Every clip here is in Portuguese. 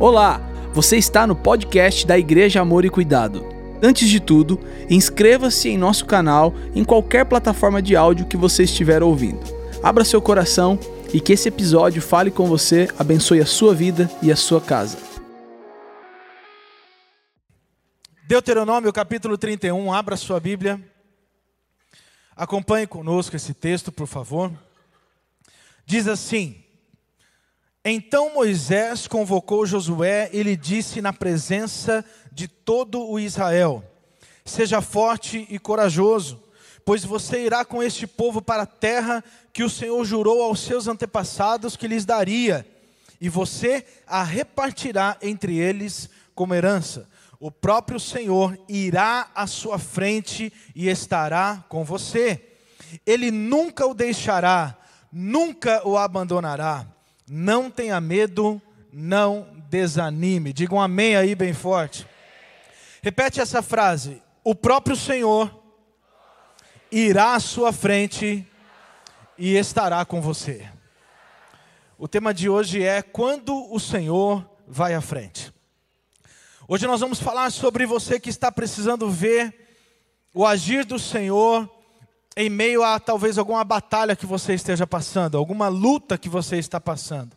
Olá, você está no podcast da Igreja Amor e Cuidado. Antes de tudo, inscreva-se em nosso canal em qualquer plataforma de áudio que você estiver ouvindo. Abra seu coração e que esse episódio fale com você, abençoe a sua vida e a sua casa. Deuteronômio capítulo 31, abra sua Bíblia. Acompanhe conosco esse texto, por favor. Diz assim: então Moisés convocou Josué e lhe disse na presença de todo o Israel: Seja forte e corajoso, pois você irá com este povo para a terra que o Senhor jurou aos seus antepassados que lhes daria, e você a repartirá entre eles como herança. O próprio Senhor irá à sua frente e estará com você. Ele nunca o deixará, nunca o abandonará. Não tenha medo, não desanime. Diga um amém aí bem forte. Repete essa frase. O próprio Senhor irá à sua frente e estará com você. O tema de hoje é quando o Senhor vai à frente. Hoje nós vamos falar sobre você que está precisando ver o agir do Senhor em meio a talvez alguma batalha que você esteja passando, alguma luta que você está passando.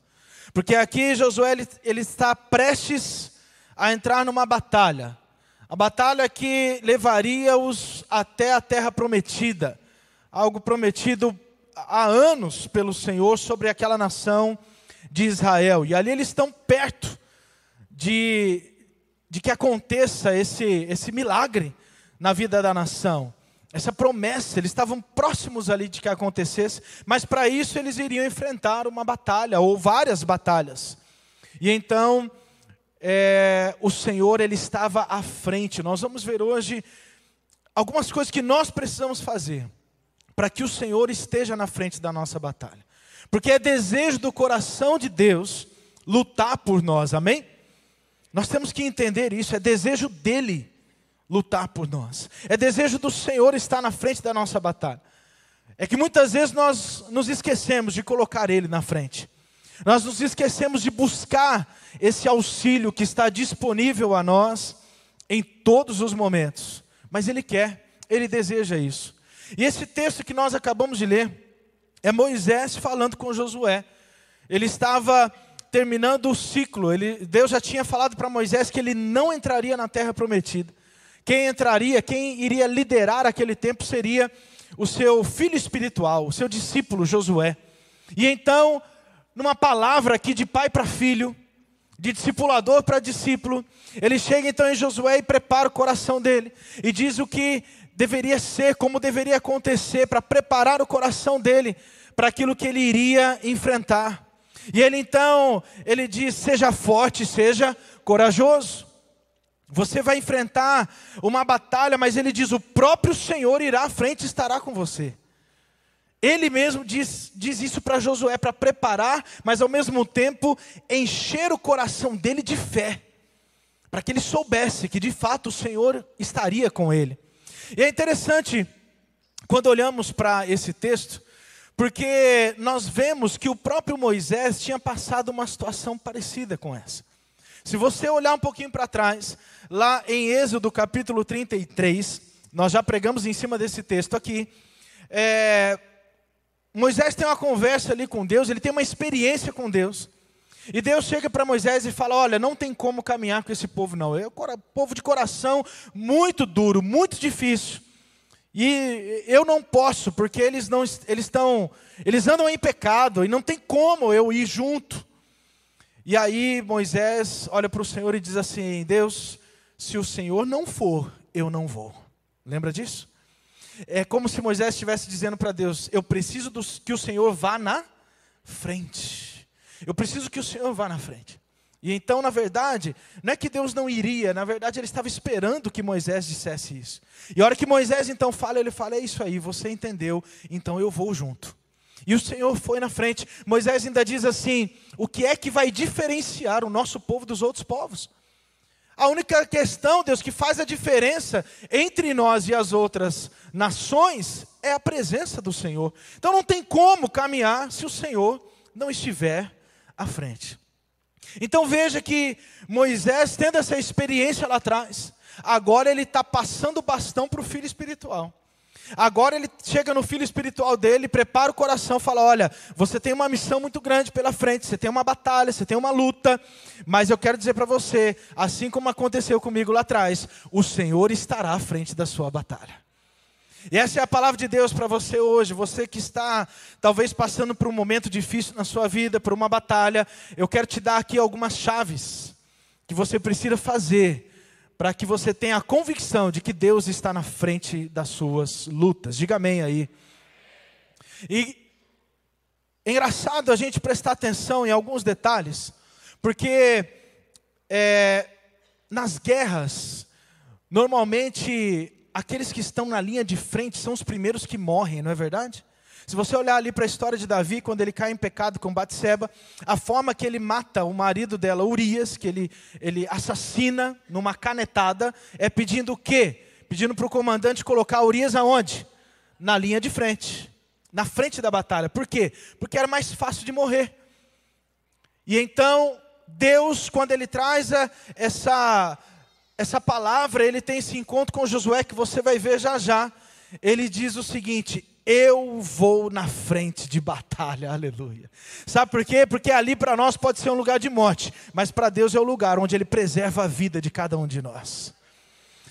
Porque aqui Josué ele, ele está prestes a entrar numa batalha. A batalha que levaria-os até a terra prometida, algo prometido há anos pelo Senhor sobre aquela nação de Israel. E ali eles estão perto de, de que aconteça esse, esse milagre na vida da nação essa promessa, eles estavam próximos ali de que acontecesse, mas para isso eles iriam enfrentar uma batalha, ou várias batalhas. E então, é, o Senhor, Ele estava à frente. Nós vamos ver hoje algumas coisas que nós precisamos fazer para que o Senhor esteja na frente da nossa batalha. Porque é desejo do coração de Deus lutar por nós, amém? Nós temos que entender isso, é desejo dEle lutar por nós. É desejo do Senhor estar na frente da nossa batalha. É que muitas vezes nós nos esquecemos de colocar Ele na frente. Nós nos esquecemos de buscar esse auxílio que está disponível a nós em todos os momentos. Mas Ele quer, Ele deseja isso. E esse texto que nós acabamos de ler é Moisés falando com Josué. Ele estava terminando o ciclo. Ele, Deus já tinha falado para Moisés que ele não entraria na terra prometida. Quem entraria, quem iria liderar aquele tempo seria o seu filho espiritual, o seu discípulo Josué. E então, numa palavra aqui de pai para filho, de discipulador para discípulo, ele chega então em Josué e prepara o coração dele e diz o que deveria ser, como deveria acontecer para preparar o coração dele para aquilo que ele iria enfrentar. E ele então, ele diz: "Seja forte, seja corajoso". Você vai enfrentar uma batalha, mas ele diz: o próprio Senhor irá à frente e estará com você. Ele mesmo diz, diz isso para Josué, para preparar, mas ao mesmo tempo encher o coração dele de fé, para que ele soubesse que de fato o Senhor estaria com ele. E é interessante, quando olhamos para esse texto, porque nós vemos que o próprio Moisés tinha passado uma situação parecida com essa. Se você olhar um pouquinho para trás, lá em Êxodo capítulo 33, nós já pregamos em cima desse texto aqui. É, Moisés tem uma conversa ali com Deus, ele tem uma experiência com Deus. E Deus chega para Moisés e fala: Olha, não tem como caminhar com esse povo, não. É um povo de coração muito duro, muito difícil. E eu não posso, porque eles não eles estão, eles andam em pecado e não tem como eu ir junto. E aí Moisés olha para o Senhor e diz assim: Deus, se o Senhor não for, eu não vou. Lembra disso? É como se Moisés estivesse dizendo para Deus: Eu preciso do, que o Senhor vá na frente. Eu preciso que o Senhor vá na frente. E então, na verdade, não é que Deus não iria, na verdade, ele estava esperando que Moisés dissesse isso. E a hora que Moisés então fala, ele fala: É isso aí, você entendeu, então eu vou junto. E o Senhor foi na frente. Moisés ainda diz assim: o que é que vai diferenciar o nosso povo dos outros povos? A única questão, Deus, que faz a diferença entre nós e as outras nações é a presença do Senhor. Então não tem como caminhar se o Senhor não estiver à frente. Então veja que Moisés, tendo essa experiência lá atrás, agora ele está passando o bastão para o filho espiritual. Agora ele chega no filho espiritual dele, prepara o coração, fala: Olha, você tem uma missão muito grande pela frente, você tem uma batalha, você tem uma luta, mas eu quero dizer para você, assim como aconteceu comigo lá atrás, o Senhor estará à frente da sua batalha. E essa é a palavra de Deus para você hoje, você que está talvez passando por um momento difícil na sua vida, por uma batalha, eu quero te dar aqui algumas chaves que você precisa fazer para que você tenha a convicção de que Deus está na frente das suas lutas. Diga amém aí. E é engraçado a gente prestar atenção em alguns detalhes, porque é, nas guerras, normalmente aqueles que estão na linha de frente são os primeiros que morrem, não é verdade? Se você olhar ali para a história de Davi, quando ele cai em pecado com Batseba, a forma que ele mata o marido dela, Urias, que ele, ele assassina numa canetada, é pedindo o quê? Pedindo para o comandante colocar Urias aonde? Na linha de frente, na frente da batalha. Por quê? Porque era mais fácil de morrer. E então, Deus, quando ele traz essa, essa palavra, ele tem esse encontro com Josué que você vai ver já já. Ele diz o seguinte: eu vou na frente de batalha, aleluia. Sabe por quê? Porque ali para nós pode ser um lugar de morte, mas para Deus é o lugar onde Ele preserva a vida de cada um de nós.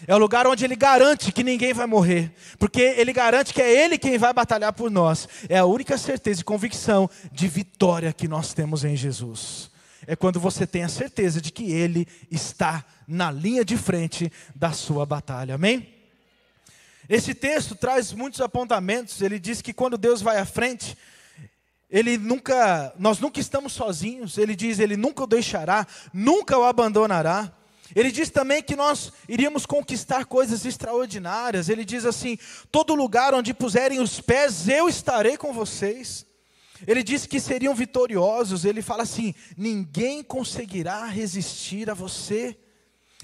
É o lugar onde Ele garante que ninguém vai morrer, porque Ele garante que é Ele quem vai batalhar por nós. É a única certeza e convicção de vitória que nós temos em Jesus. É quando você tem a certeza de que Ele está na linha de frente da sua batalha, amém? Esse texto traz muitos apontamentos. Ele diz que quando Deus vai à frente, ele nunca, nós nunca estamos sozinhos. Ele diz, ele nunca o deixará, nunca o abandonará. Ele diz também que nós iríamos conquistar coisas extraordinárias. Ele diz assim: todo lugar onde puserem os pés, eu estarei com vocês. Ele diz que seriam vitoriosos. Ele fala assim: ninguém conseguirá resistir a você.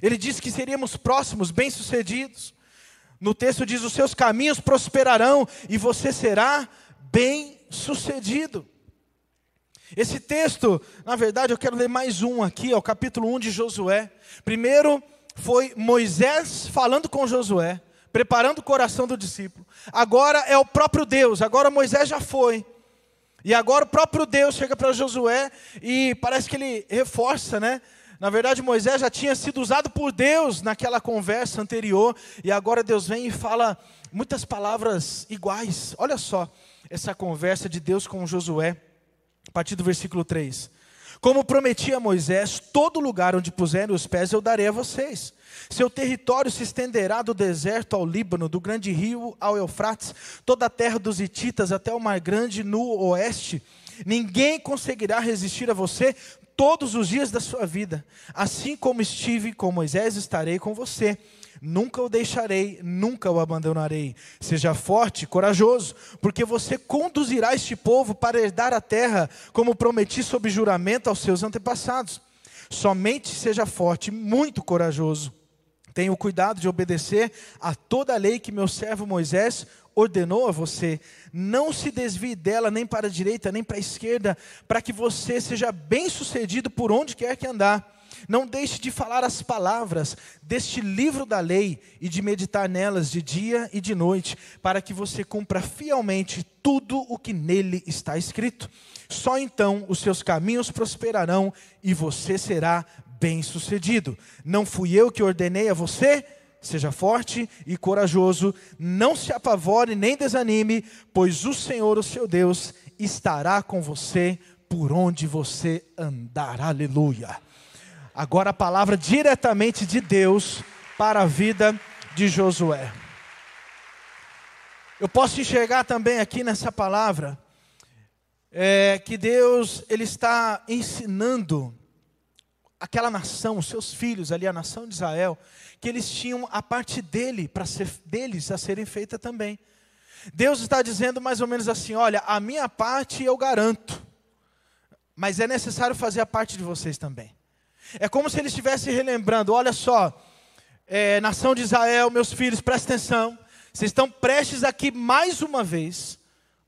Ele diz que seríamos próximos, bem-sucedidos. No texto diz: os seus caminhos prosperarão e você será bem sucedido. Esse texto, na verdade, eu quero ler mais um aqui, ó, o capítulo 1 de Josué. Primeiro foi Moisés falando com Josué, preparando o coração do discípulo. Agora é o próprio Deus, agora Moisés já foi. E agora o próprio Deus chega para Josué e parece que ele reforça, né? Na verdade, Moisés já tinha sido usado por Deus naquela conversa anterior, e agora Deus vem e fala muitas palavras iguais. Olha só essa conversa de Deus com Josué, a partir do versículo 3. Como prometi a Moisés, todo lugar onde puserem os pés eu darei a vocês. Seu território se estenderá do deserto ao Líbano, do grande rio ao Eufrates, toda a terra dos Hititas até o Mar Grande no oeste. Ninguém conseguirá resistir a você todos os dias da sua vida. Assim como estive com Moisés, estarei com você. Nunca o deixarei, nunca o abandonarei. Seja forte e corajoso, porque você conduzirá este povo para herdar a terra, como prometi sob juramento aos seus antepassados. Somente seja forte, muito corajoso. Tenha o cuidado de obedecer a toda a lei que meu servo Moisés ordenou a você, não se desvie dela nem para a direita nem para a esquerda, para que você seja bem sucedido por onde quer que andar. Não deixe de falar as palavras deste livro da lei e de meditar nelas de dia e de noite, para que você cumpra fielmente tudo o que nele está escrito. Só então os seus caminhos prosperarão e você será bem-sucedido. Não fui eu que ordenei a você? Seja forte e corajoso, não se apavore nem desanime, pois o Senhor, o seu Deus, estará com você por onde você andar. Aleluia. Agora a palavra diretamente de Deus para a vida de Josué. Eu posso enxergar também aqui nessa palavra é, que Deus ele está ensinando aquela nação, os seus filhos ali, a nação de Israel, que eles tinham a parte dele para ser deles a serem feita também. Deus está dizendo mais ou menos assim: olha, a minha parte eu garanto, mas é necessário fazer a parte de vocês também. É como se ele estivesse relembrando: olha só, é, nação de Israel, meus filhos, presta atenção, vocês estão prestes aqui mais uma vez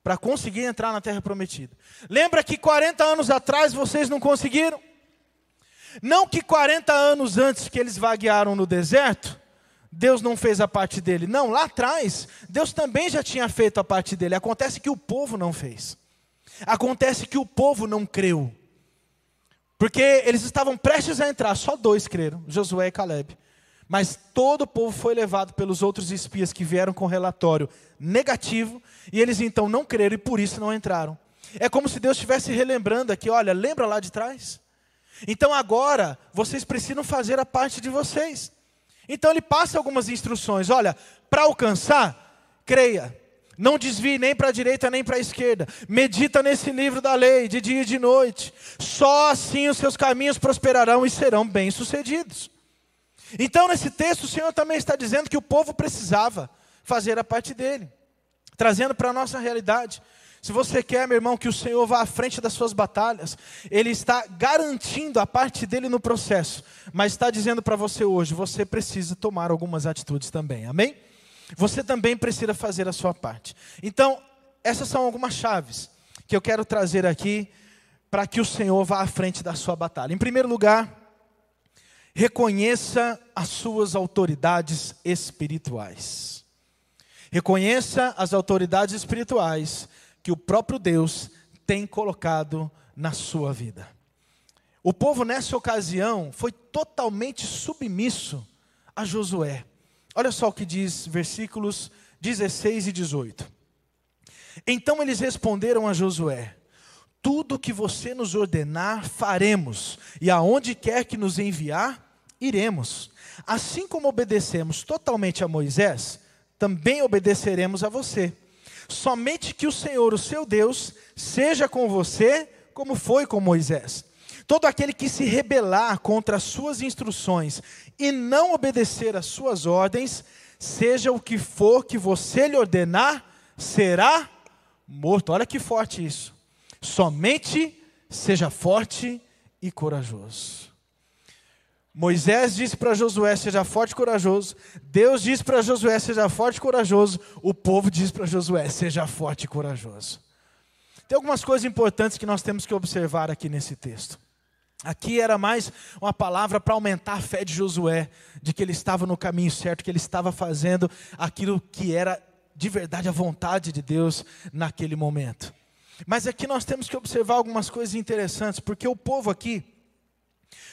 para conseguir entrar na terra prometida. Lembra que 40 anos atrás vocês não conseguiram? Não que 40 anos antes que eles vaguearam no deserto, Deus não fez a parte dele. Não, lá atrás, Deus também já tinha feito a parte dele. Acontece que o povo não fez. Acontece que o povo não creu. Porque eles estavam prestes a entrar, só dois creram, Josué e Caleb. Mas todo o povo foi levado pelos outros espias que vieram com relatório negativo, e eles então não creram e por isso não entraram. É como se Deus estivesse relembrando aqui, olha, lembra lá de trás? Então agora vocês precisam fazer a parte de vocês. Então ele passa algumas instruções, olha, para alcançar, creia. Não desvie nem para a direita nem para a esquerda. Medita nesse livro da lei, de dia e de noite. Só assim os seus caminhos prosperarão e serão bem-sucedidos. Então, nesse texto, o Senhor também está dizendo que o povo precisava fazer a parte dele, trazendo para a nossa realidade. Se você quer, meu irmão, que o Senhor vá à frente das suas batalhas, Ele está garantindo a parte dele no processo, mas está dizendo para você hoje: você precisa tomar algumas atitudes também, amém? Você também precisa fazer a sua parte. Então, essas são algumas chaves que eu quero trazer aqui para que o Senhor vá à frente da sua batalha. Em primeiro lugar, reconheça as suas autoridades espirituais. Reconheça as autoridades espirituais que o próprio Deus tem colocado na sua vida. O povo nessa ocasião foi totalmente submisso a Josué. Olha só o que diz versículos 16 e 18. Então eles responderam a Josué: Tudo que você nos ordenar, faremos, e aonde quer que nos enviar, iremos. Assim como obedecemos totalmente a Moisés, também obedeceremos a você. Somente que o Senhor, o seu Deus, seja com você, como foi com Moisés. Todo aquele que se rebelar contra as suas instruções e não obedecer às suas ordens, seja o que for que você lhe ordenar, será morto. Olha que forte isso. Somente seja forte e corajoso. Moisés disse para Josué: seja forte e corajoso. Deus disse para Josué: seja forte e corajoso. O povo diz para Josué: seja forte e corajoso. Tem algumas coisas importantes que nós temos que observar aqui nesse texto. Aqui era mais uma palavra para aumentar a fé de Josué, de que ele estava no caminho certo, que ele estava fazendo aquilo que era de verdade a vontade de Deus naquele momento. Mas aqui nós temos que observar algumas coisas interessantes, porque o povo aqui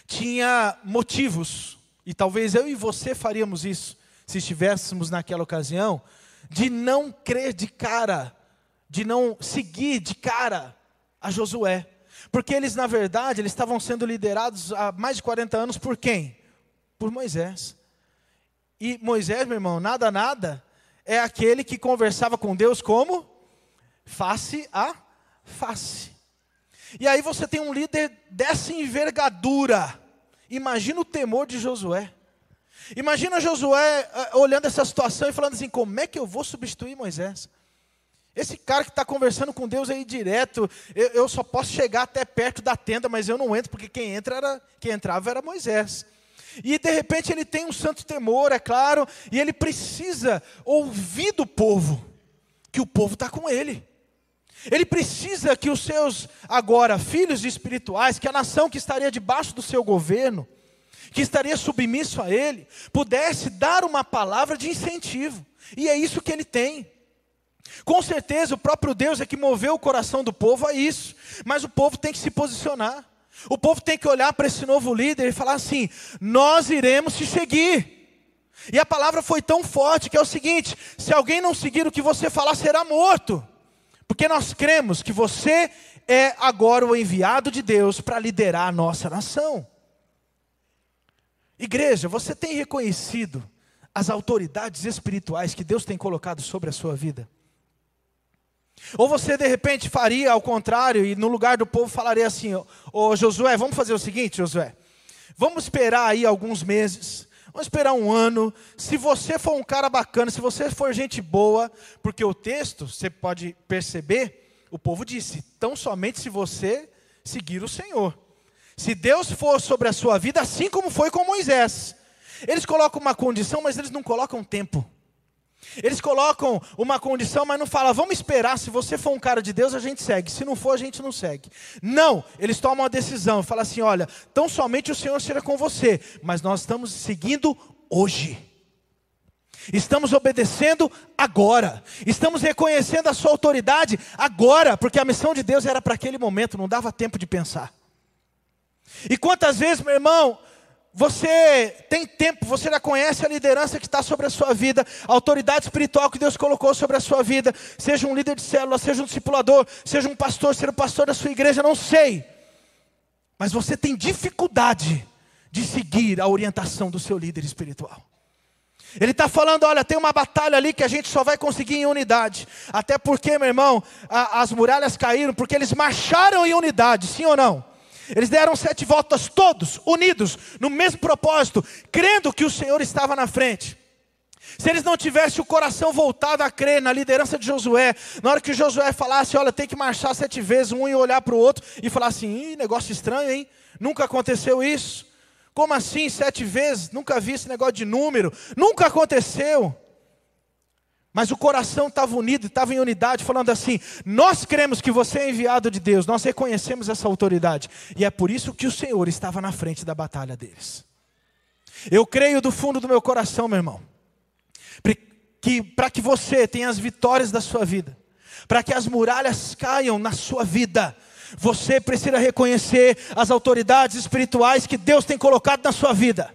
tinha motivos, e talvez eu e você faríamos isso, se estivéssemos naquela ocasião, de não crer de cara, de não seguir de cara a Josué. Porque eles, na verdade, eles estavam sendo liderados há mais de 40 anos por quem? Por Moisés. E Moisés, meu irmão, nada, nada, é aquele que conversava com Deus como? Face a face. E aí você tem um líder dessa envergadura. Imagina o temor de Josué. Imagina Josué uh, olhando essa situação e falando assim: como é que eu vou substituir Moisés? Esse cara que está conversando com Deus aí direto, eu, eu, só posso chegar até perto da tenda, mas eu não entro, porque quem, entra era, quem entrava era Moisés. E de repente ele tem um santo temor, é claro, e ele precisa ouvir do povo, que o povo está com ele. Ele precisa que os seus, agora, filhos espirituais, que a nação que estaria debaixo do seu governo, que estaria submisso a ele, pudesse dar uma palavra de incentivo. E é isso que ele tem. Com certeza o próprio Deus é que moveu o coração do povo a isso, mas o povo tem que se posicionar. O povo tem que olhar para esse novo líder e falar assim: nós iremos te seguir. E a palavra foi tão forte que é o seguinte: se alguém não seguir o que você falar, será morto. Porque nós cremos que você é agora o enviado de Deus para liderar a nossa nação. Igreja, você tem reconhecido as autoridades espirituais que Deus tem colocado sobre a sua vida? Ou você de repente faria ao contrário e no lugar do povo falaria assim: Ô Josué, vamos fazer o seguinte, Josué. Vamos esperar aí alguns meses, vamos esperar um ano. Se você for um cara bacana, se você for gente boa, porque o texto, você pode perceber, o povo disse: tão somente se você seguir o Senhor. Se Deus for sobre a sua vida, assim como foi com Moisés. Eles colocam uma condição, mas eles não colocam tempo. Eles colocam uma condição, mas não falam, vamos esperar, se você for um cara de Deus, a gente segue, se não for, a gente não segue. Não, eles tomam uma decisão, falam assim: olha, tão somente o Senhor será com você, mas nós estamos seguindo hoje. Estamos obedecendo agora. Estamos reconhecendo a sua autoridade agora, porque a missão de Deus era para aquele momento, não dava tempo de pensar. E quantas vezes, meu irmão, você tem tempo, você já conhece a liderança que está sobre a sua vida, a autoridade espiritual que Deus colocou sobre a sua vida, seja um líder de célula, seja um discipulador, seja um pastor, seja um pastor da sua igreja, não sei. Mas você tem dificuldade de seguir a orientação do seu líder espiritual. Ele está falando: olha, tem uma batalha ali que a gente só vai conseguir em unidade. Até porque, meu irmão, a, as muralhas caíram porque eles marcharam em unidade, sim ou não? Eles deram sete voltas, todos unidos, no mesmo propósito, crendo que o Senhor estava na frente. Se eles não tivessem o coração voltado a crer na liderança de Josué, na hora que Josué falasse, olha, tem que marchar sete vezes, um ia olhar para o outro e falar assim: negócio estranho, hein? Nunca aconteceu isso. Como assim sete vezes? Nunca vi esse negócio de número. Nunca aconteceu. Mas o coração estava unido, estava em unidade, falando assim: Nós cremos que você é enviado de Deus, nós reconhecemos essa autoridade. E é por isso que o Senhor estava na frente da batalha deles. Eu creio do fundo do meu coração, meu irmão, que para que você tenha as vitórias da sua vida, para que as muralhas caiam na sua vida, você precisa reconhecer as autoridades espirituais que Deus tem colocado na sua vida.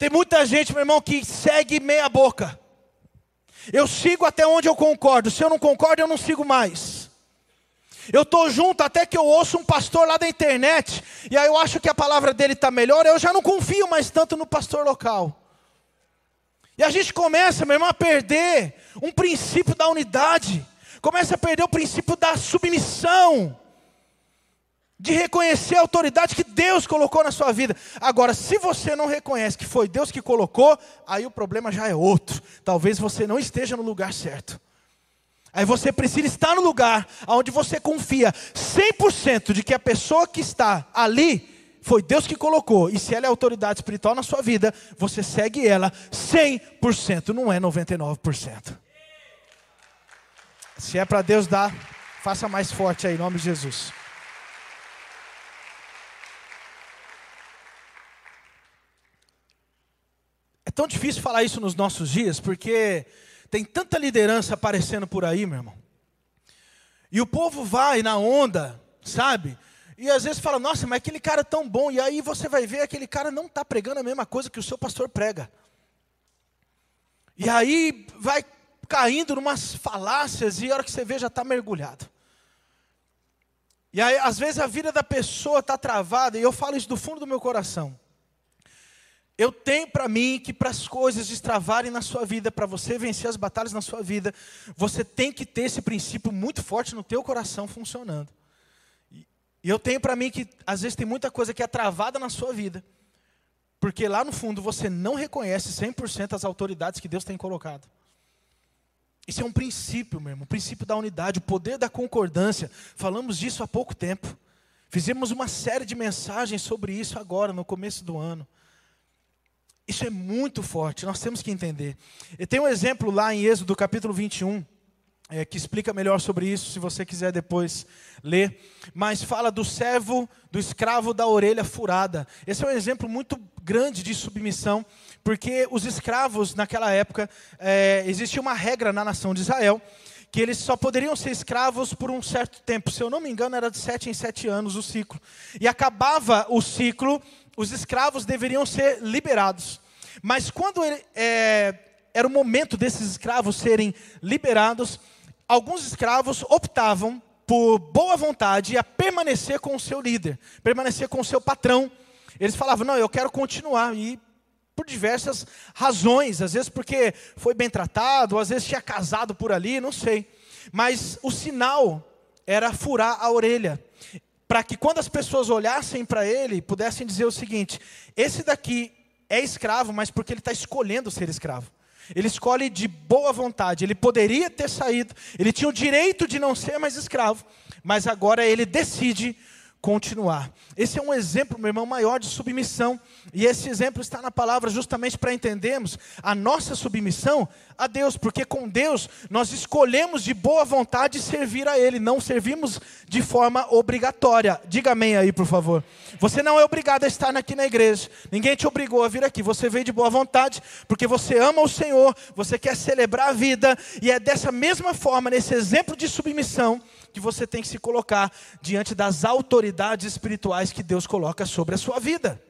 Tem muita gente, meu irmão, que segue meia boca. Eu sigo até onde eu concordo. Se eu não concordo, eu não sigo mais. Eu estou junto até que eu ouço um pastor lá da internet. E aí eu acho que a palavra dele está melhor. Eu já não confio mais tanto no pastor local. E a gente começa, meu irmão, a perder um princípio da unidade começa a perder o princípio da submissão, de reconhecer a autoridade que Deus colocou na sua vida. Agora, se você não reconhece que foi Deus que colocou, aí o problema já é outro. Talvez você não esteja no lugar certo. Aí você precisa estar no lugar onde você confia 100% de que a pessoa que está ali foi Deus que colocou. E se ela é autoridade espiritual na sua vida, você segue ela 100%, não é 99%. Se é para Deus dar, faça mais forte aí, em nome de Jesus. Tão difícil falar isso nos nossos dias, porque tem tanta liderança aparecendo por aí, meu irmão. E o povo vai na onda, sabe? E às vezes fala, nossa, mas aquele cara é tão bom. E aí você vai ver, aquele cara não está pregando a mesma coisa que o seu pastor prega. E aí vai caindo numas falácias e a hora que você vê já está mergulhado. E aí, às vezes, a vida da pessoa está travada, e eu falo isso do fundo do meu coração. Eu tenho para mim que para as coisas destravarem na sua vida, para você vencer as batalhas na sua vida, você tem que ter esse princípio muito forte no teu coração funcionando. E eu tenho para mim que às vezes tem muita coisa que é travada na sua vida, porque lá no fundo você não reconhece 100% as autoridades que Deus tem colocado. Isso é um princípio, meu irmão, o princípio da unidade, o poder da concordância. Falamos disso há pouco tempo. Fizemos uma série de mensagens sobre isso agora, no começo do ano. Isso é muito forte, nós temos que entender. E tem um exemplo lá em Êxodo capítulo 21, é, que explica melhor sobre isso, se você quiser depois ler. Mas fala do servo, do escravo da orelha furada. Esse é um exemplo muito grande de submissão porque os escravos, naquela época, é, existia uma regra na nação de Israel, que eles só poderiam ser escravos por um certo tempo. Se eu não me engano, era de sete em sete anos o ciclo. E acabava o ciclo, os escravos deveriam ser liberados. Mas quando ele, é, era o momento desses escravos serem liberados, alguns escravos optavam por boa vontade a permanecer com o seu líder, permanecer com o seu patrão. Eles falavam: Não, eu quero continuar. E por diversas razões, às vezes porque foi bem tratado, às vezes tinha casado por ali, não sei. Mas o sinal era furar a orelha, para que quando as pessoas olhassem para ele, pudessem dizer o seguinte: esse daqui é escravo, mas porque ele está escolhendo ser escravo. Ele escolhe de boa vontade. Ele poderia ter saído, ele tinha o direito de não ser mais escravo, mas agora ele decide continuar. Esse é um exemplo, meu irmão, maior de submissão. E esse exemplo está na palavra justamente para entendermos a nossa submissão a Deus, porque com Deus nós escolhemos de boa vontade servir a Ele, não servimos de forma obrigatória. Diga amém aí, por favor. Você não é obrigado a estar aqui na igreja, ninguém te obrigou a vir aqui, você veio de boa vontade, porque você ama o Senhor, você quer celebrar a vida, e é dessa mesma forma, nesse exemplo de submissão, que você tem que se colocar diante das autoridades espirituais que Deus coloca sobre a sua vida.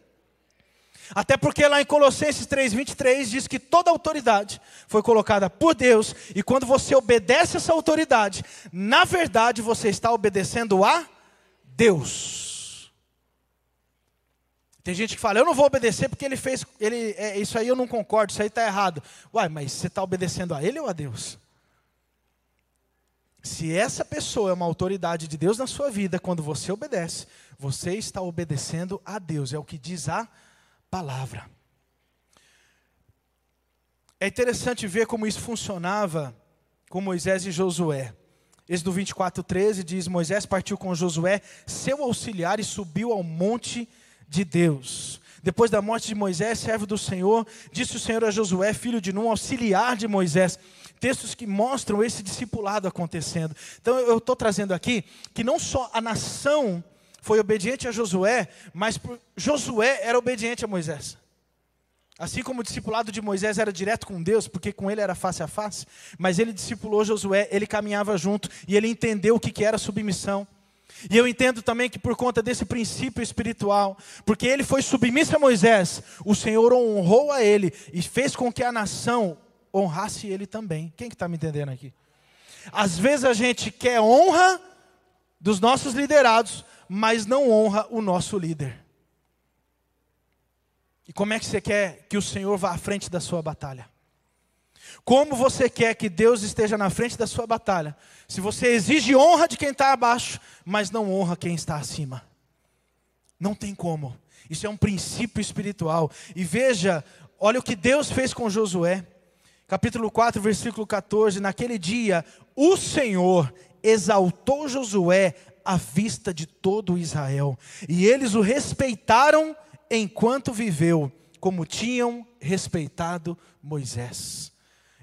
Até porque lá em Colossenses 3:23 diz que toda autoridade foi colocada por Deus, e quando você obedece essa autoridade, na verdade você está obedecendo a Deus. Tem gente que fala, eu não vou obedecer porque ele fez, ele, é, isso aí eu não concordo, isso aí está errado. Uai, mas você está obedecendo a ele ou a Deus? Se essa pessoa é uma autoridade de Deus na sua vida, quando você obedece, você está obedecendo a Deus, é o que diz a palavra. É interessante ver como isso funcionava com Moisés e Josué. Êxodo 24, 13 diz: Moisés partiu com Josué, seu auxiliar, e subiu ao monte de Deus. Depois da morte de Moisés, servo do Senhor, disse o Senhor a Josué, filho de Num, auxiliar de Moisés textos que mostram esse discipulado acontecendo. Então eu estou trazendo aqui que não só a nação foi obediente a Josué, mas Josué era obediente a Moisés. Assim como o discipulado de Moisés era direto com Deus, porque com ele era face a face, mas ele discipulou Josué, ele caminhava junto e ele entendeu o que, que era submissão. E eu entendo também que por conta desse princípio espiritual, porque ele foi submisso a Moisés, o Senhor honrou a ele e fez com que a nação honrasse ele também. Quem que está me entendendo aqui? Às vezes a gente quer honra dos nossos liderados, mas não honra o nosso líder. E como é que você quer que o Senhor vá à frente da sua batalha? Como você quer que Deus esteja na frente da sua batalha? Se você exige honra de quem está abaixo, mas não honra quem está acima. Não tem como. Isso é um princípio espiritual. E veja, olha o que Deus fez com Josué capítulo 4, versículo 14: Naquele dia, o Senhor exaltou Josué à vista de todo Israel, e eles o respeitaram enquanto viveu, como tinham respeitado Moisés.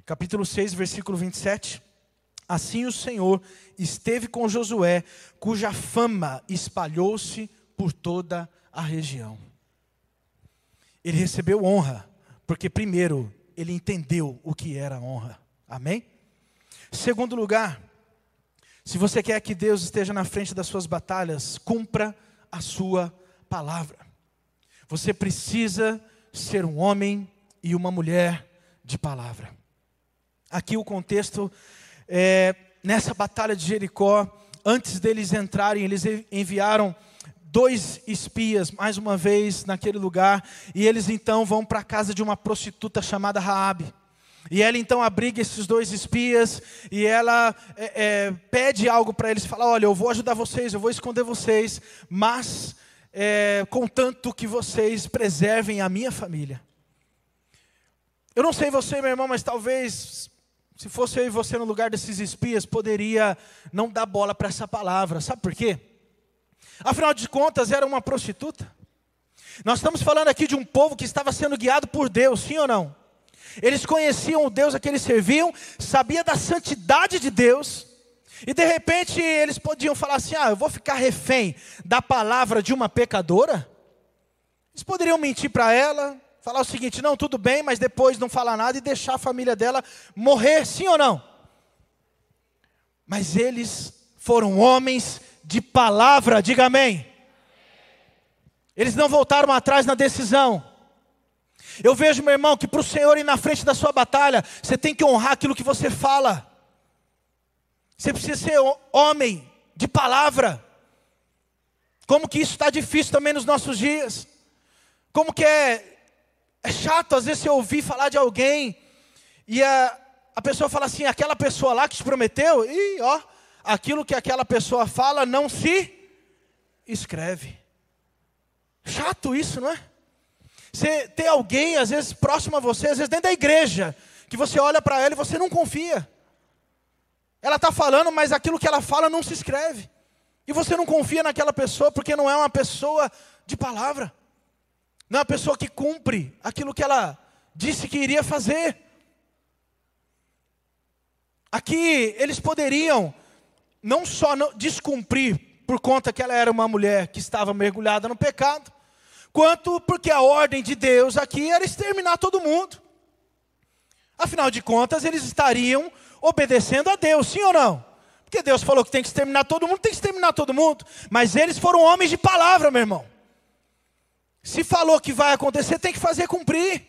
Capítulo 6, versículo 27. Assim o Senhor esteve com Josué, cuja fama espalhou-se por toda a região. Ele recebeu honra, porque primeiro ele entendeu o que era honra. Amém? Segundo lugar, se você quer que Deus esteja na frente das suas batalhas, cumpra a sua palavra. Você precisa ser um homem e uma mulher de palavra. Aqui o contexto é, nessa batalha de Jericó, antes deles entrarem, eles enviaram dois espias mais uma vez naquele lugar e eles então vão para a casa de uma prostituta chamada Raabe. E ela então abriga esses dois espias e ela é, é, pede algo para eles, fala: olha, eu vou ajudar vocês, eu vou esconder vocês, mas é, contanto que vocês preservem a minha família. Eu não sei você, meu irmão, mas talvez se fosse eu e você no lugar desses espias, poderia não dar bola para essa palavra. Sabe por quê? Afinal de contas, era uma prostituta. Nós estamos falando aqui de um povo que estava sendo guiado por Deus, sim ou não? Eles conheciam o Deus a que eles serviam, sabia da santidade de Deus, e de repente eles podiam falar assim: "Ah, eu vou ficar refém da palavra de uma pecadora?" Eles poderiam mentir para ela, falar o seguinte: "Não, tudo bem", mas depois não falar nada e deixar a família dela morrer, sim ou não? Mas eles foram homens de palavra, diga amém. Eles não voltaram atrás na decisão. Eu vejo, meu irmão, que para o Senhor ir na frente da sua batalha, você tem que honrar aquilo que você fala. Você precisa ser homem de palavra. Como que isso está difícil também nos nossos dias. Como que é, é chato às vezes você ouvir falar de alguém e a, a pessoa fala assim, aquela pessoa lá que te prometeu, e ó, aquilo que aquela pessoa fala não se escreve. Chato isso, não é? Você tem alguém, às vezes próximo a você, às vezes dentro da igreja, que você olha para ela e você não confia. Ela está falando, mas aquilo que ela fala não se escreve. E você não confia naquela pessoa porque não é uma pessoa de palavra. Não é uma pessoa que cumpre aquilo que ela disse que iria fazer. Aqui eles poderiam não só descumprir por conta que ela era uma mulher que estava mergulhada no pecado, quanto porque a ordem de Deus aqui era exterminar todo mundo. Afinal de contas, eles estariam obedecendo a Deus, sim ou não? Porque Deus falou que tem que exterminar todo mundo, tem que exterminar todo mundo. Mas eles foram homens de palavra, meu irmão. Se falou que vai acontecer, tem que fazer cumprir.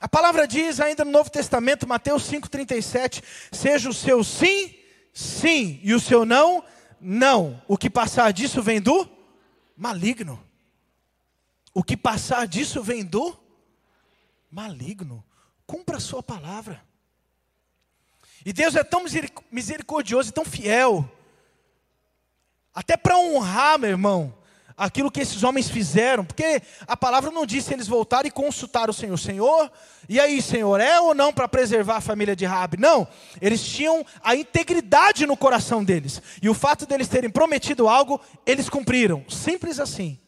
A palavra diz ainda no Novo Testamento, Mateus 5,37: seja o seu sim, sim, e o seu não, não. O que passar disso vem do maligno. O que passar disso vem do maligno. Cumpra a sua palavra. E Deus é tão misericordioso e tão fiel, até para honrar, meu irmão, aquilo que esses homens fizeram, porque a palavra não diz se eles voltaram e consultaram o Senhor. Senhor, e aí, Senhor, é ou não para preservar a família de Rabi? Não, eles tinham a integridade no coração deles, e o fato deles terem prometido algo, eles cumpriram, simples assim.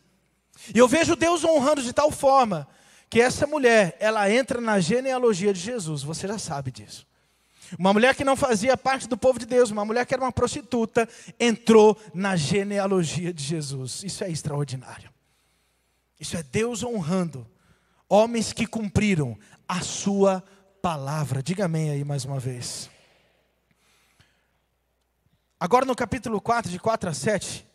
E eu vejo Deus honrando de tal forma que essa mulher, ela entra na genealogia de Jesus, você já sabe disso. Uma mulher que não fazia parte do povo de Deus, uma mulher que era uma prostituta, entrou na genealogia de Jesus. Isso é extraordinário. Isso é Deus honrando homens que cumpriram a sua palavra. Diga amém aí mais uma vez. Agora no capítulo 4, de 4 a 7,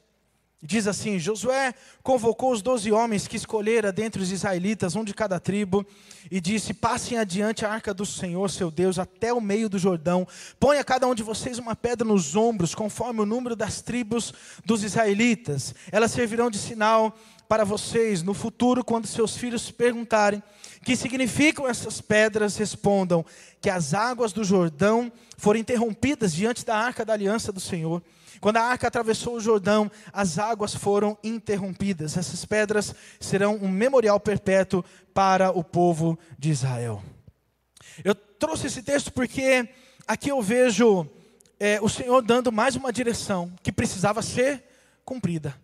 Diz assim: Josué convocou os doze homens que escolhera dentre os israelitas, um de cada tribo, e disse: Passem adiante a arca do Senhor, seu Deus, até o meio do Jordão. Ponha cada um de vocês uma pedra nos ombros, conforme o número das tribos dos israelitas. Elas servirão de sinal para vocês no futuro, quando seus filhos perguntarem: Que significam essas pedras? Respondam: Que as águas do Jordão foram interrompidas diante da arca da aliança do Senhor. Quando a arca atravessou o Jordão, as águas foram interrompidas. Essas pedras serão um memorial perpétuo para o povo de Israel. Eu trouxe esse texto porque aqui eu vejo é, o Senhor dando mais uma direção que precisava ser cumprida.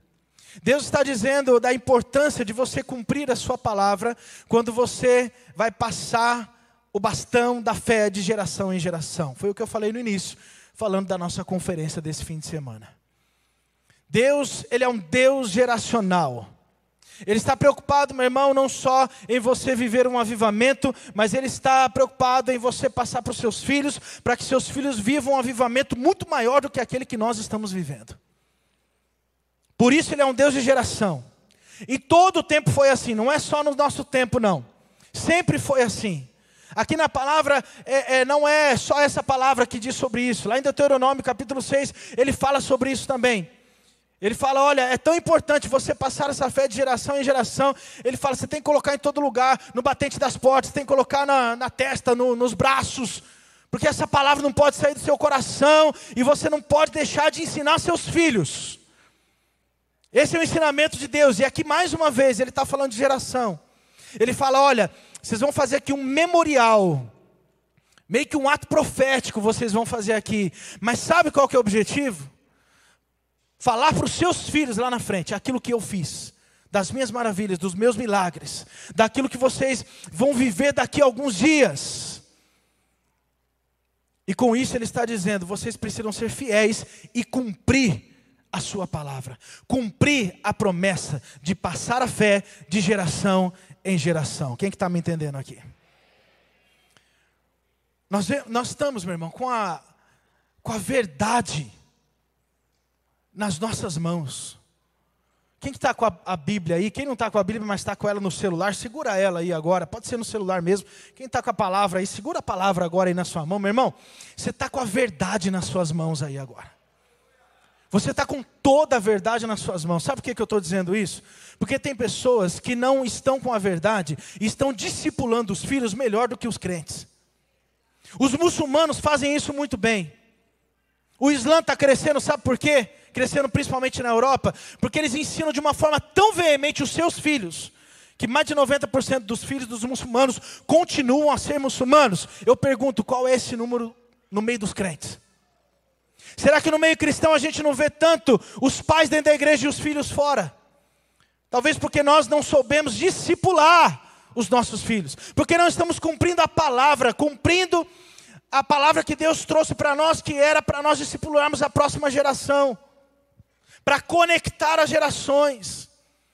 Deus está dizendo da importância de você cumprir a sua palavra quando você vai passar o bastão da fé de geração em geração. Foi o que eu falei no início falando da nossa conferência desse fim de semana. Deus, Ele é um Deus geracional. Ele está preocupado, meu irmão, não só em você viver um avivamento, mas Ele está preocupado em você passar para os seus filhos, para que seus filhos vivam um avivamento muito maior do que aquele que nós estamos vivendo. Por isso Ele é um Deus de geração. E todo o tempo foi assim, não é só no nosso tempo, não. Sempre foi assim. Aqui na palavra, é, é, não é só essa palavra que diz sobre isso. Lá em Deuteronômio capítulo 6, ele fala sobre isso também. Ele fala: olha, é tão importante você passar essa fé de geração em geração. Ele fala: você tem que colocar em todo lugar, no batente das portas, tem que colocar na, na testa, no, nos braços, porque essa palavra não pode sair do seu coração e você não pode deixar de ensinar seus filhos. Esse é o ensinamento de Deus, e aqui mais uma vez ele está falando de geração. Ele fala: olha, vocês vão fazer aqui um memorial. Meio que um ato profético vocês vão fazer aqui. Mas sabe qual que é o objetivo? Falar para os seus filhos lá na frente aquilo que eu fiz, das minhas maravilhas, dos meus milagres, daquilo que vocês vão viver daqui a alguns dias. E com isso ele está dizendo: vocês precisam ser fiéis e cumprir a sua palavra, cumprir a promessa de passar a fé de geração em geração. Quem que está me entendendo aqui? Nós, nós estamos, meu irmão, com a, com a verdade nas nossas mãos. Quem está com a, a, Bíblia aí? Quem não está com a Bíblia, mas está com ela no celular, segura ela aí agora. Pode ser no celular mesmo. Quem está com a palavra aí, segura a palavra agora aí na sua mão, meu irmão. Você está com a verdade nas suas mãos aí agora. Você está com toda a verdade nas suas mãos. Sabe por que, eu estou dizendo isso? Porque tem pessoas que não estão com a verdade e estão discipulando os filhos melhor do que os crentes. Os muçulmanos fazem isso muito bem. O Islã está crescendo, sabe por quê? Crescendo principalmente na Europa, porque eles ensinam de uma forma tão veemente os seus filhos, que mais de 90% dos filhos dos muçulmanos continuam a ser muçulmanos. Eu pergunto, qual é esse número no meio dos crentes? Será que no meio cristão a gente não vê tanto os pais dentro da igreja e os filhos fora? Talvez porque nós não soubemos discipular os nossos filhos, porque não estamos cumprindo a palavra, cumprindo a palavra que Deus trouxe para nós, que era para nós discipularmos a próxima geração, para conectar as gerações,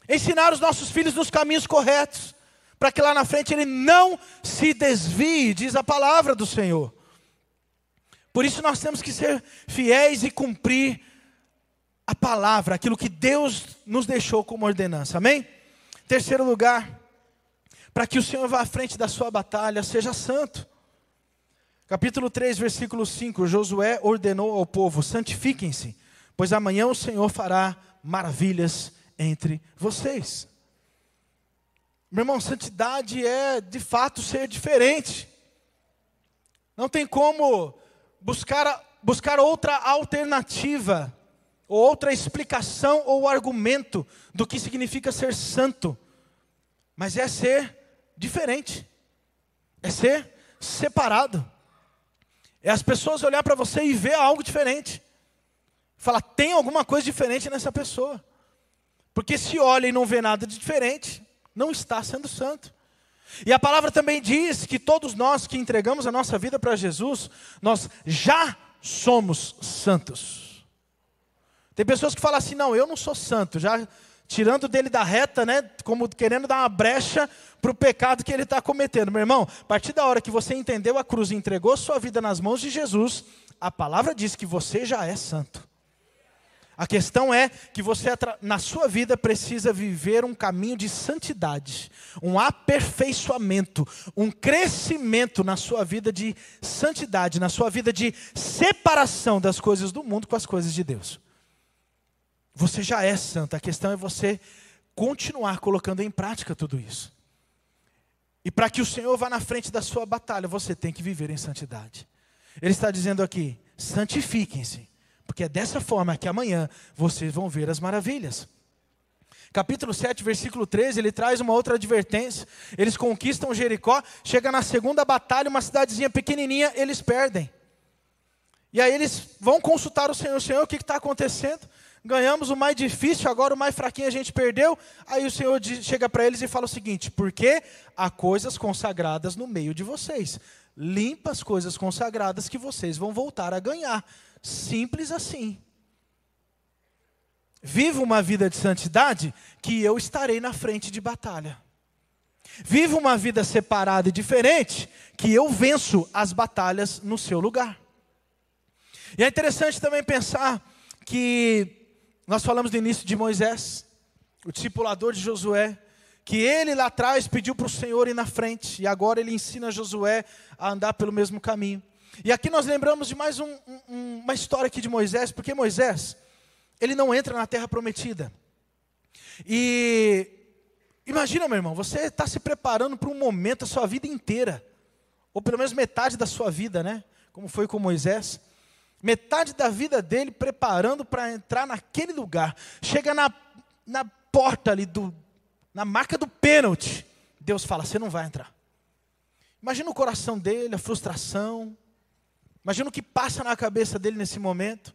ensinar os nossos filhos nos caminhos corretos, para que lá na frente ele não se desvie, diz a palavra do Senhor. Por isso nós temos que ser fiéis e cumprir a palavra, aquilo que Deus nos deixou como ordenança. Amém? Terceiro lugar, para que o Senhor vá à frente da sua batalha, seja santo. Capítulo 3, versículo 5: Josué ordenou ao povo: santifiquem-se, pois amanhã o Senhor fará maravilhas entre vocês. Meu irmão, santidade é de fato ser diferente. Não tem como buscar, buscar outra alternativa, ou outra explicação ou argumento do que significa ser santo, mas é ser diferente, é ser separado, é as pessoas olhar para você e ver algo diferente, falar, tem alguma coisa diferente nessa pessoa, porque se olha e não vê nada de diferente, não está sendo santo. E a palavra também diz que todos nós que entregamos a nossa vida para Jesus, nós já somos santos. Tem pessoas que falam assim: não, eu não sou santo, já tirando dele da reta, né, como querendo dar uma brecha para o pecado que ele está cometendo. Meu irmão, a partir da hora que você entendeu a cruz e entregou sua vida nas mãos de Jesus, a palavra diz que você já é santo. A questão é que você, na sua vida, precisa viver um caminho de santidade, um aperfeiçoamento, um crescimento na sua vida de santidade, na sua vida de separação das coisas do mundo com as coisas de Deus. Você já é santo, a questão é você continuar colocando em prática tudo isso. E para que o Senhor vá na frente da sua batalha, você tem que viver em santidade. Ele está dizendo aqui: santifiquem-se porque é dessa forma que amanhã vocês vão ver as maravilhas. Capítulo 7, versículo 13, ele traz uma outra advertência. Eles conquistam Jericó, chega na segunda batalha, uma cidadezinha pequenininha, eles perdem. E aí eles vão consultar o Senhor, Senhor, o que está acontecendo? Ganhamos o mais difícil, agora o mais fraquinho a gente perdeu. Aí o Senhor chega para eles e fala o seguinte: porque há coisas consagradas no meio de vocês. Limpa as coisas consagradas que vocês vão voltar a ganhar. Simples assim. Viva uma vida de santidade que eu estarei na frente de batalha. Viva uma vida separada e diferente que eu venço as batalhas no seu lugar. E é interessante também pensar que nós falamos no início de Moisés, o discipulador de Josué, que ele lá atrás pediu para o Senhor ir na frente, e agora ele ensina Josué a andar pelo mesmo caminho. E aqui nós lembramos de mais um, um, uma história aqui de Moisés, porque Moisés, ele não entra na terra prometida. E imagina, meu irmão, você está se preparando para um momento a sua vida inteira, ou pelo menos metade da sua vida, né? Como foi com Moisés. Metade da vida dele preparando para entrar naquele lugar. Chega na, na porta ali, do, na marca do pênalti. Deus fala: Você não vai entrar. Imagina o coração dele, a frustração, Imagina o que passa na cabeça dele nesse momento.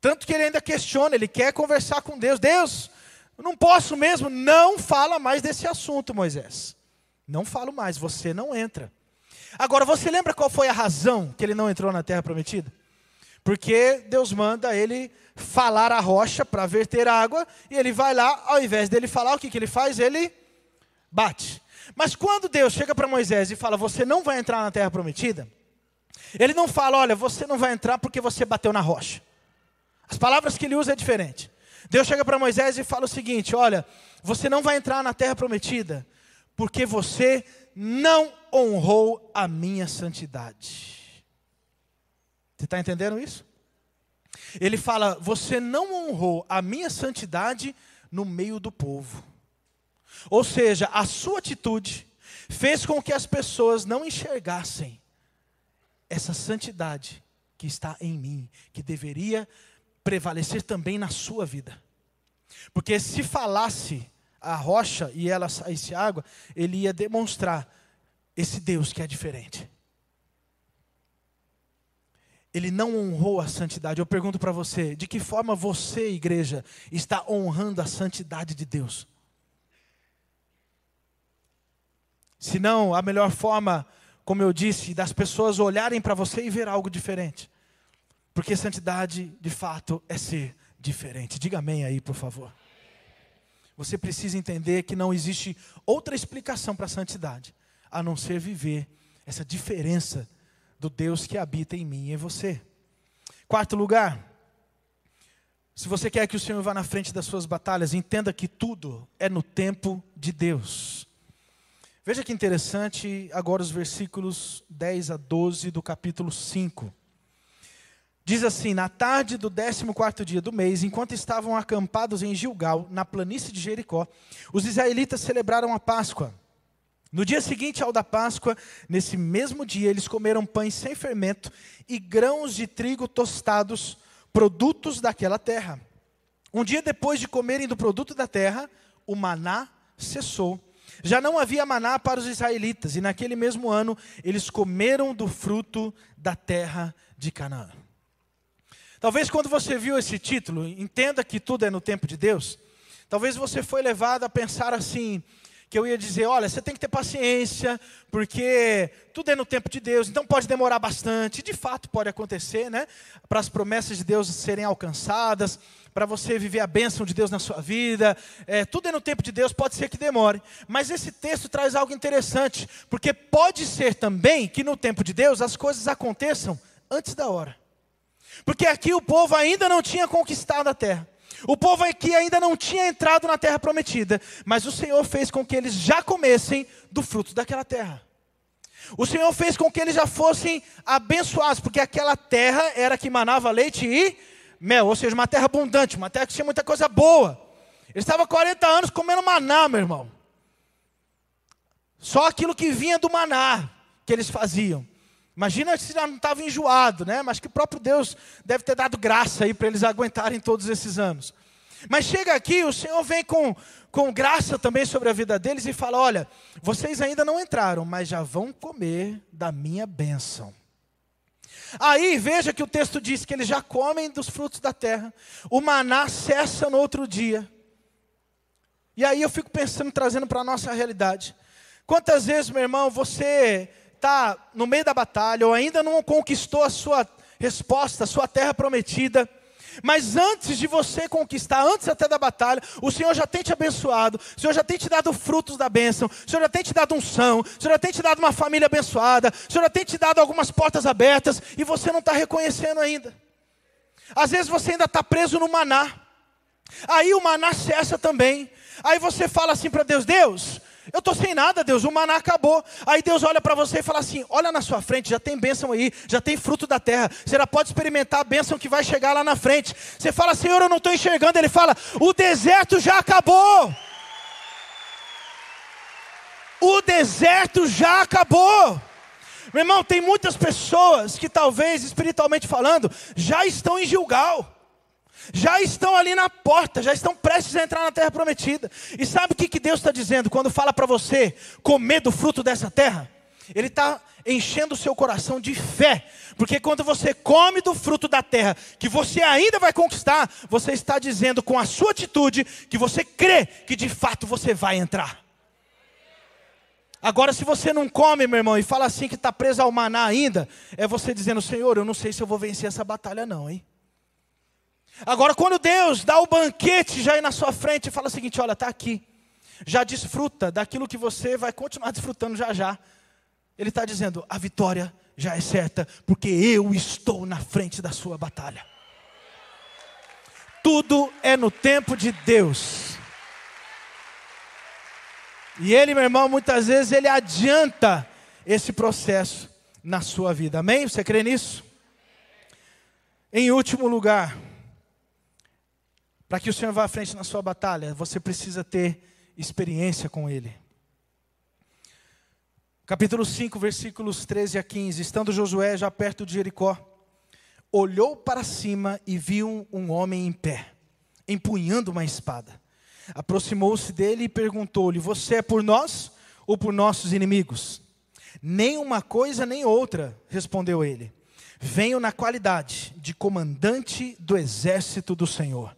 Tanto que ele ainda questiona, ele quer conversar com Deus. Deus, eu não posso mesmo. Não fala mais desse assunto, Moisés. Não falo mais, você não entra. Agora, você lembra qual foi a razão que ele não entrou na terra prometida? Porque Deus manda ele falar a rocha para verter água, e ele vai lá, ao invés dele falar, o que, que ele faz? Ele bate. Mas quando Deus chega para Moisés e fala, você não vai entrar na terra prometida, ele não fala, olha, você não vai entrar porque você bateu na rocha. As palavras que ele usa é diferente. Deus chega para Moisés e fala o seguinte: olha, você não vai entrar na terra prometida porque você não honrou a minha santidade. Você está entendendo isso? Ele fala: você não honrou a minha santidade no meio do povo. Ou seja, a sua atitude fez com que as pessoas não enxergassem essa santidade que está em mim, que deveria prevalecer também na sua vida. Porque se falasse a rocha e ela saísse água, ele ia demonstrar esse Deus que é diferente. ele não honrou a santidade. Eu pergunto para você, de que forma você, igreja, está honrando a santidade de Deus? Se não, a melhor forma, como eu disse, das pessoas olharem para você e ver algo diferente. Porque santidade, de fato, é ser diferente. Diga amém aí, por favor. Você precisa entender que não existe outra explicação para a santidade a não ser viver essa diferença do Deus que habita em mim e em você. Quarto lugar, se você quer que o Senhor vá na frente das suas batalhas, entenda que tudo é no tempo de Deus. Veja que interessante agora os versículos 10 a 12 do capítulo 5. Diz assim: Na tarde do 14 dia do mês, enquanto estavam acampados em Gilgal, na planície de Jericó, os israelitas celebraram a Páscoa. No dia seguinte ao da Páscoa, nesse mesmo dia, eles comeram pães sem fermento e grãos de trigo tostados, produtos daquela terra. Um dia depois de comerem do produto da terra, o maná cessou. Já não havia maná para os israelitas, e naquele mesmo ano eles comeram do fruto da terra de Canaã. Talvez quando você viu esse título, entenda que tudo é no tempo de Deus. Talvez você foi levado a pensar assim: que eu ia dizer: olha, você tem que ter paciência, porque tudo é no tempo de Deus, então pode demorar bastante. De fato, pode acontecer, né? Para as promessas de Deus serem alcançadas, para você viver a bênção de Deus na sua vida, é, tudo é no tempo de Deus, pode ser que demore. Mas esse texto traz algo interessante, porque pode ser também que no tempo de Deus as coisas aconteçam antes da hora. Porque aqui o povo ainda não tinha conquistado a terra. O povo aqui ainda não tinha entrado na terra prometida, mas o Senhor fez com que eles já comessem do fruto daquela terra. O Senhor fez com que eles já fossem abençoados, porque aquela terra era que manava leite e mel, ou seja, uma terra abundante, uma terra que tinha muita coisa boa. Eles estavam 40 anos comendo maná, meu irmão. Só aquilo que vinha do maná que eles faziam. Imagina se já não estava enjoado, né? Mas que o próprio Deus deve ter dado graça aí para eles aguentarem todos esses anos. Mas chega aqui, o Senhor vem com, com graça também sobre a vida deles e fala: Olha, vocês ainda não entraram, mas já vão comer da minha bênção. Aí veja que o texto diz que eles já comem dos frutos da terra, o maná cessa no outro dia. E aí eu fico pensando, trazendo para a nossa realidade. Quantas vezes, meu irmão, você está no meio da batalha, ou ainda não conquistou a sua resposta, a sua terra prometida, mas antes de você conquistar, antes até da batalha, o Senhor já tem te abençoado, o Senhor já tem te dado frutos da bênção, o Senhor já tem te dado unção, o Senhor já tem te dado uma família abençoada, o Senhor já tem te dado algumas portas abertas e você não está reconhecendo ainda. Às vezes você ainda está preso no maná, aí o maná cessa também, aí você fala assim para Deus: Deus, eu estou sem nada, Deus, o maná acabou. Aí Deus olha para você e fala assim: olha na sua frente, já tem bênção aí, já tem fruto da terra. Você já pode experimentar a bênção que vai chegar lá na frente. Você fala, Senhor, eu não estou enxergando. Ele fala: o deserto já acabou. O deserto já acabou. Meu irmão, tem muitas pessoas que talvez, espiritualmente falando, já estão em Gilgal já estão ali na porta, já estão prestes a entrar na terra prometida. E sabe o que, que Deus está dizendo quando fala para você comer do fruto dessa terra? Ele está enchendo o seu coração de fé, porque quando você come do fruto da terra, que você ainda vai conquistar, você está dizendo com a sua atitude que você crê que de fato você vai entrar. Agora, se você não come, meu irmão, e fala assim que está preso ao maná ainda, é você dizendo: Senhor, eu não sei se eu vou vencer essa batalha, não, hein? Agora, quando Deus dá o banquete já aí na sua frente e fala o seguinte: olha, está aqui, já desfruta daquilo que você vai continuar desfrutando já já. Ele está dizendo: a vitória já é certa, porque eu estou na frente da sua batalha. Tudo é no tempo de Deus. E Ele, meu irmão, muitas vezes Ele adianta esse processo na sua vida. Amém? Você crê nisso? Em último lugar. Para que o Senhor vá à frente na sua batalha, você precisa ter experiência com Ele. Capítulo 5, versículos 13 a 15. Estando Josué já perto de Jericó, olhou para cima e viu um homem em pé, empunhando uma espada. Aproximou-se dele e perguntou-lhe: Você é por nós ou por nossos inimigos? Nem uma coisa nem outra, respondeu ele. Venho na qualidade de comandante do exército do Senhor.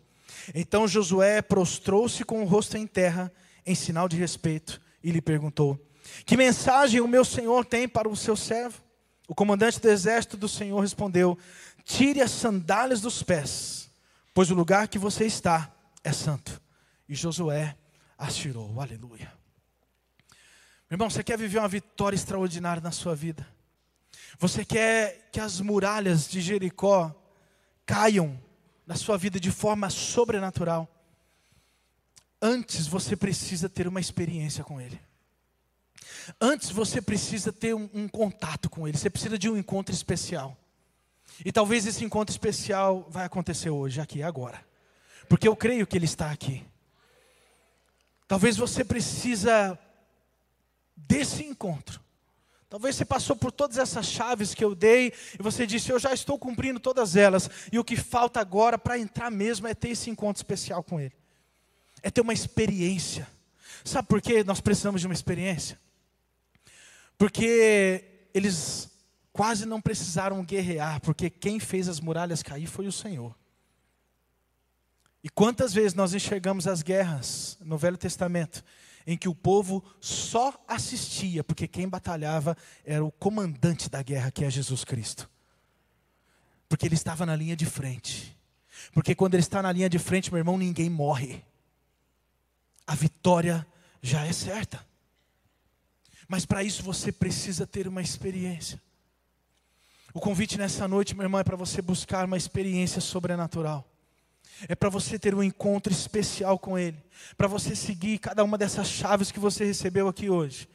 Então Josué prostrou-se com o rosto em terra, em sinal de respeito, e lhe perguntou: Que mensagem o meu senhor tem para o seu servo? O comandante do exército do Senhor respondeu: Tire as sandálias dos pés, pois o lugar que você está é santo. E Josué as tirou. Aleluia. Meu irmão, você quer viver uma vitória extraordinária na sua vida? Você quer que as muralhas de Jericó caiam na sua vida de forma sobrenatural? Antes você precisa ter uma experiência com Ele. Antes você precisa ter um, um, contato com Ele. Você precisa de um encontro especial. E talvez esse encontro especial vai acontecer hoje, aqui, agora. Porque eu creio que Ele está aqui. Talvez você precisa desse encontro. Talvez você passou por todas essas chaves que eu dei e você disse: Eu já estou cumprindo todas elas, e o que falta agora para entrar mesmo é ter esse encontro especial com Ele, é ter uma experiência. Sabe por que nós precisamos de uma experiência? Porque eles quase não precisaram guerrear, porque quem fez as muralhas cair foi o Senhor. E quantas vezes nós enxergamos as guerras no Velho Testamento em que o povo só assistia, porque quem batalhava era o comandante da guerra, que é Jesus Cristo. Porque ele estava na linha de frente. Porque quando ele está na linha de frente, meu irmão, ninguém morre. A vitória já é certa. Mas para isso você precisa ter uma experiência. O convite nessa noite, meu irmão, é para você buscar uma experiência sobrenatural é para você ter um encontro especial com Ele, para você seguir cada uma dessas chaves que você recebeu aqui hoje,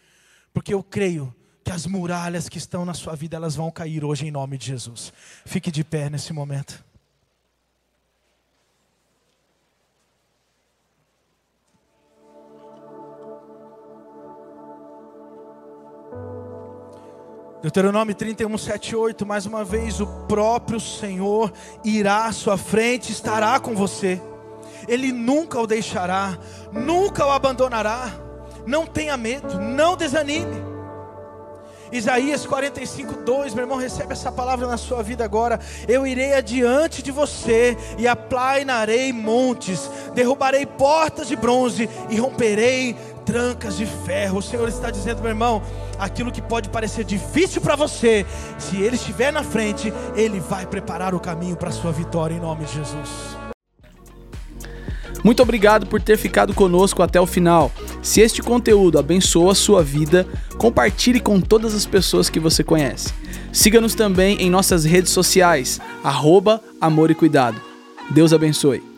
porque eu creio que as muralhas que estão na sua vida elas vão cair hoje em nome de Jesus. Fique de pé nesse momento. Deuteronômio 31, 7, 8, mais uma vez, o próprio Senhor irá à sua frente, estará com você, Ele nunca o deixará, nunca o abandonará, não tenha medo, não desanime. Isaías 45, 2, meu irmão, recebe essa palavra na sua vida agora. Eu irei adiante de você e aplainarei montes, derrubarei portas de bronze e romperei trancas de ferro. O Senhor está dizendo, meu irmão, aquilo que pode parecer difícil para você, se Ele estiver na frente, Ele vai preparar o caminho para a sua vitória em nome de Jesus. Muito obrigado por ter ficado conosco até o final. Se este conteúdo abençoa a sua vida, compartilhe com todas as pessoas que você conhece. Siga-nos também em nossas redes sociais, arroba Amor e Cuidado. Deus abençoe.